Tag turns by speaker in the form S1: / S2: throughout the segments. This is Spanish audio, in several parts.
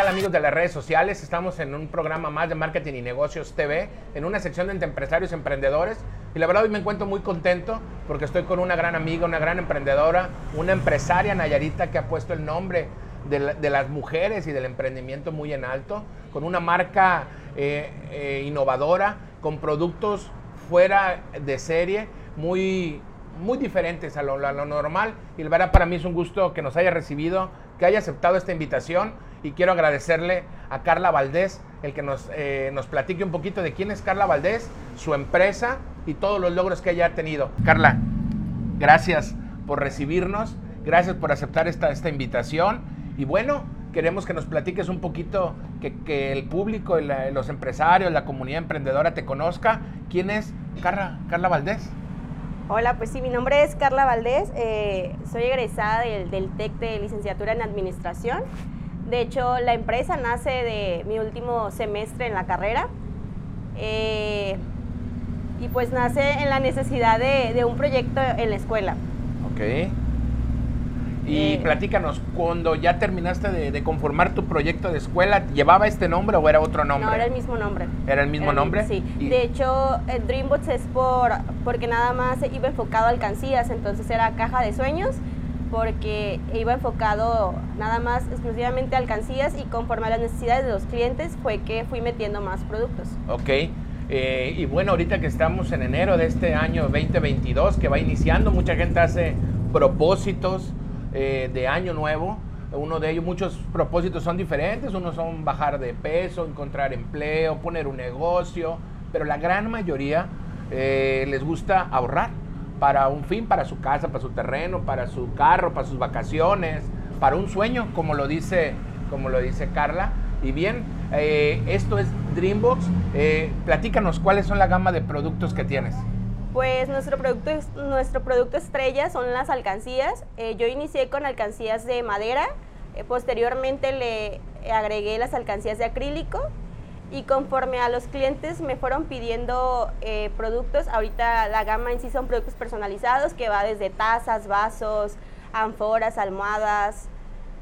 S1: tal amigos de las redes sociales? Estamos en un programa más de Marketing y Negocios TV, en una sección de empresarios emprendedores. Y la verdad hoy me encuentro muy contento porque estoy con una gran amiga, una gran emprendedora, una empresaria Nayarita que ha puesto el nombre de, las mujeres y del emprendimiento muy en alto, con una marca eh, eh, innovadora, con productos fuera de serie, muy, muy diferentes a lo, normal. Y la verdad para mí es un gusto que nos haya recibido, que haya aceptado esta invitación y quiero agradecerle a Carla Valdés el que nos, eh, nos platique un poquito de quién es Carla Valdés, su empresa y todos los logros que ella ha tenido. Carla, gracias por recibirnos, gracias por aceptar esta, esta invitación y bueno, queremos que nos platiques un poquito, que, el público, los empresarios, la comunidad emprendedora te conozca. ¿Quién es Carla, Carla Valdés?
S2: Hola, pues sí, mi nombre es Carla Valdés, eh, soy egresada del TEC de licenciatura en Administración. De hecho, la empresa nace de mi último semestre en la carrera. Eh, y pues nace en la necesidad de, un proyecto en la escuela.
S1: Ok. Y eh, platícanos, cuando ya terminaste de, conformar tu proyecto de escuela, ¿llevaba este nombre o era otro nombre?
S2: No, era el mismo nombre.
S1: ¿Era el mismo nombre?
S2: sí. De hecho, el Dreambots es por, porque nada más iba enfocado a alcancías, entonces era caja de sueños porque iba enfocado nada más exclusivamente a alcancías y conforme a las necesidades de los clientes fue que fui metiendo más productos.
S1: Ok. Eh, y bueno, ahorita que estamos en enero de este año 2022, que va iniciando, mucha gente hace propósitos eh, de año nuevo. Uno de ellos, muchos propósitos son diferentes. Unos son bajar de peso, encontrar empleo, poner un negocio, pero la gran mayoría eh, les gusta ahorrar para un fin, para su casa, para su terreno, para su carro, para sus vacaciones, para un sueño, como lo dice, como lo dice Carla. Y bien, eh, esto es Dreambox. Eh, platícanos cuáles son la gama de productos que tienes.
S2: Pues nuestro producto, nuestro producto estrella son las alcancías. Eh, yo inicié con alcancías de madera, posteriormente le agregué las alcancías de acrílico y conforme a los clientes me fueron pidiendo eh, productos, ahorita la gama en sí son productos personalizados que va desde tazas, vasos, ánforas, almohadas,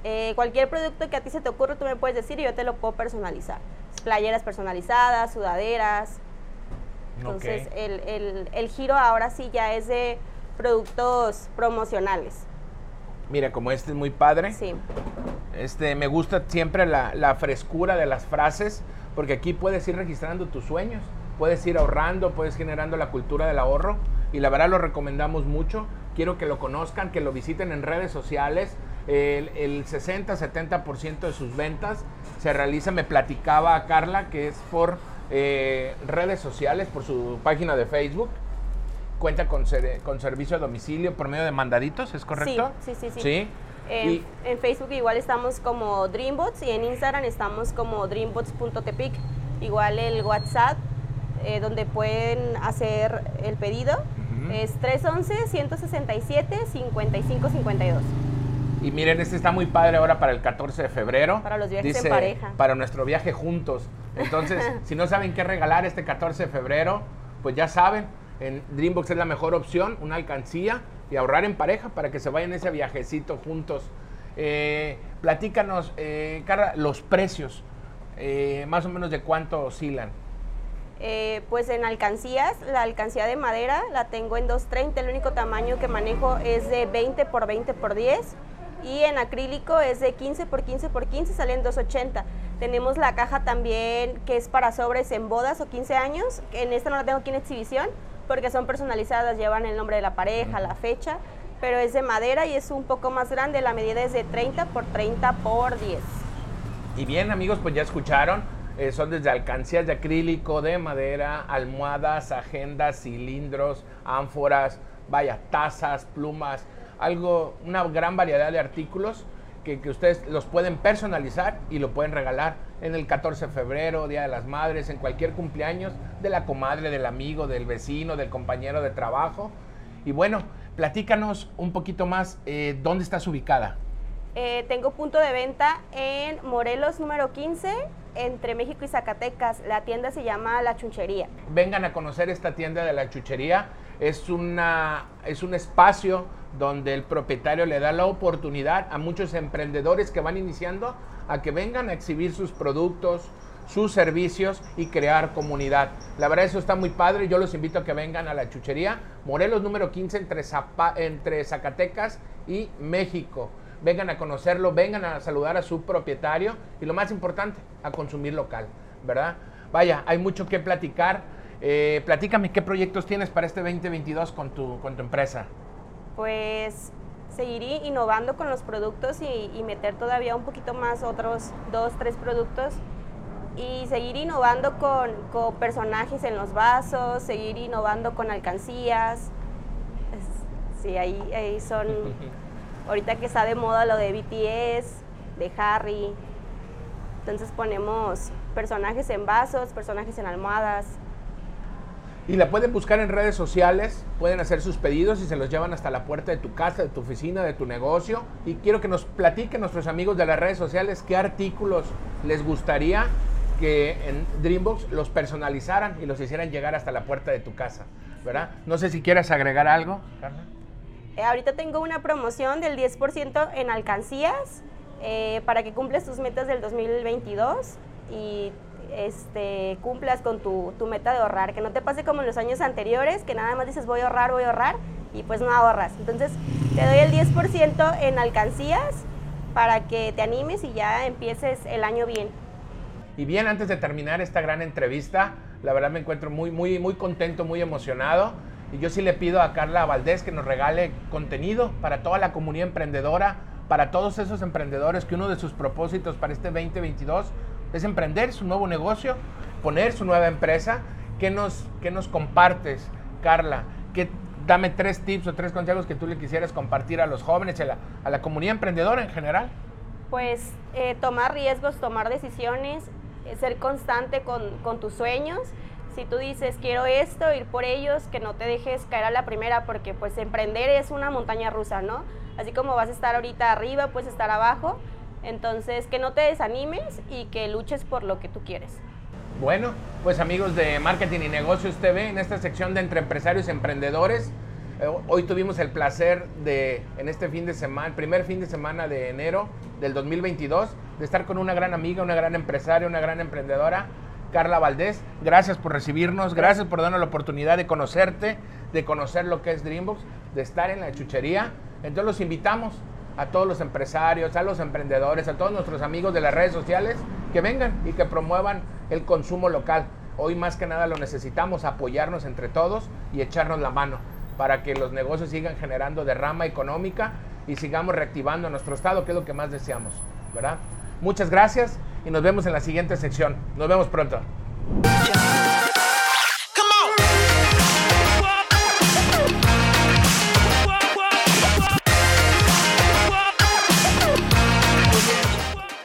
S2: eh, cualquier producto que a ti se te ocurra tú me puedes decir y yo te lo puedo personalizar. Playeras personalizadas, sudaderas. Entonces el, el, giro ahora sí ya es de productos promocionales.
S1: Mira, como este es muy padre.
S2: Sí.
S1: Este, me gusta siempre la, la frescura de las frases porque aquí puedes ir registrando tus sueños, puedes ir ahorrando, puedes generando la cultura del ahorro y la verdad lo recomendamos mucho. Quiero que lo conozcan, que lo visiten en redes sociales. El, 60-70% de sus ventas se realiza, me platicaba a Carla, que es por eh, redes sociales, por su página de Facebook. Cuenta con, con servicio a domicilio por medio de mandaditos, ¿es correcto?
S2: Sí, sí, sí.
S1: ¿Sí?
S2: En, Facebook igual estamos como Dreambots y en Instagram estamos como dreambots.tepic. Igual el WhatsApp eh, donde pueden hacer el pedido es 311-167-5552.
S1: Y miren, este está muy padre ahora para el 14 de febrero.
S2: Para los viajes en pareja.
S1: Para nuestro viaje juntos. Entonces, si no saben qué regalar este 14 de febrero, pues ya saben, en Dreambox es la mejor opción, una alcancía y ahorrar en pareja para que se vayan ese viajecito juntos. Eh, platícanos, eh, Carla, los precios, eh, más o menos de cuánto oscilan.
S2: Eh, pues en alcancías, la alcancía de madera la tengo en 230, el único tamaño que manejo es de 20 por 20 por 10 y en acrílico es de 15 por 15 por 15, salen 280. Tenemos la caja también que es para sobres en bodas o 15 años, en esta no la tengo aquí en exhibición, porque son personalizadas, llevan el nombre de la pareja, la fecha, pero es de madera y es un poco más grande, la medida es de 30 por 30 por 10.
S1: Y bien amigos, pues ya escucharon, eh, son desde alcancías de acrílico, de madera, almohadas, agendas, cilindros, ánforas, vaya, tazas, plumas, algo, una gran variedad de artículos que, que ustedes los pueden personalizar y lo pueden regalar en el 14 de febrero, Día de las Madres, en cualquier cumpleaños de la comadre, del amigo, del vecino, del compañero de trabajo. Y bueno, platícanos un poquito más, eh, ¿dónde estás ubicada?
S2: Eh, tengo punto de venta en Morelos número 15, entre México y Zacatecas. La tienda se llama La Chuchería.
S1: Vengan a conocer esta tienda de La Chuchería. Es, una, es un espacio donde el propietario le da la oportunidad a muchos emprendedores que van iniciando a que vengan a exhibir sus productos, sus servicios y crear comunidad. La verdad eso está muy padre, yo los invito a que vengan a la chuchería Morelos número 15 entre, entre Zacatecas y México. Vengan a conocerlo, vengan a saludar a su propietario y lo más importante, a consumir local, ¿verdad? Vaya, hay mucho que platicar. Eh, platícame qué proyectos tienes para este 2022 con tu, con tu empresa.
S2: Pues seguir innovando con los productos y, meter todavía un poquito más otros dos, tres productos y seguir innovando con, personajes en los vasos, seguir innovando con alcancías. sí, ahí, ahí son, ahorita que está de moda lo de BTS, de Harry, entonces ponemos personajes en vasos, personajes en almohadas,
S1: y la pueden buscar en redes sociales, pueden hacer sus pedidos y se los llevan hasta la puerta de tu casa, de tu oficina, de tu negocio. Y quiero que nos platiquen nuestros amigos de las redes sociales qué artículos les gustaría que en Dreambox los personalizaran y los hicieran llegar hasta la puerta de tu casa, ¿verdad? No sé si quieres agregar algo, Carla.
S2: Eh, ahorita tengo una promoción del 10% en alcancías eh, para que cumples tus metas del 2022 y este, cumplas con tu, meta de ahorrar, que no te pase como en los años anteriores, que nada más dices voy a ahorrar, voy a ahorrar y pues no ahorras. Entonces te doy el 10% en alcancías para que te animes y ya empieces el año bien.
S1: Y bien, antes de terminar esta gran entrevista, la verdad me encuentro muy, muy, muy contento, muy emocionado. Y yo sí le pido a Carla Valdés que nos regale contenido para toda la comunidad emprendedora, para todos esos emprendedores que uno de sus propósitos para este 2022 es emprender su nuevo negocio, poner su nueva empresa. ¿Qué nos, qué nos compartes, Carla? ¿Qué, dame tres tips o tres consejos que tú le quisieras compartir a los jóvenes, a la, comunidad emprendedora en general.
S2: Pues eh, tomar riesgos, tomar decisiones, eh, ser constante con, con tus sueños si tú dices quiero esto, ir por ellos, que no te dejes caer a la primera, porque pues emprender es una montaña rusa, ¿no? Así como vas a estar ahorita arriba, puedes estar abajo, entonces, que no te desanimes y que luches por lo que tú quieres.
S1: Bueno, pues amigos de Marketing y Negocios TV, en esta sección de entre empresarios y emprendedores, eh, hoy tuvimos el placer de, en este fin de semana, primer fin de semana de enero del 2022, de estar con una gran amiga, una gran empresaria, una gran emprendedora, Carla Valdés. Gracias por recibirnos, gracias por darnos la oportunidad de conocerte, de conocer lo que es Dreambox, de estar en la chuchería. Entonces los invitamos a todos los empresarios, a los emprendedores, a todos nuestros amigos de las redes sociales que vengan y que promuevan el consumo local. Hoy más que nada lo necesitamos, apoyarnos entre todos y echarnos la mano para que los negocios sigan generando derrama económica y sigamos reactivando nuestro estado, que es lo que más deseamos, ¿verdad? Muchas gracias y nos vemos en la siguiente sección. Nos vemos pronto.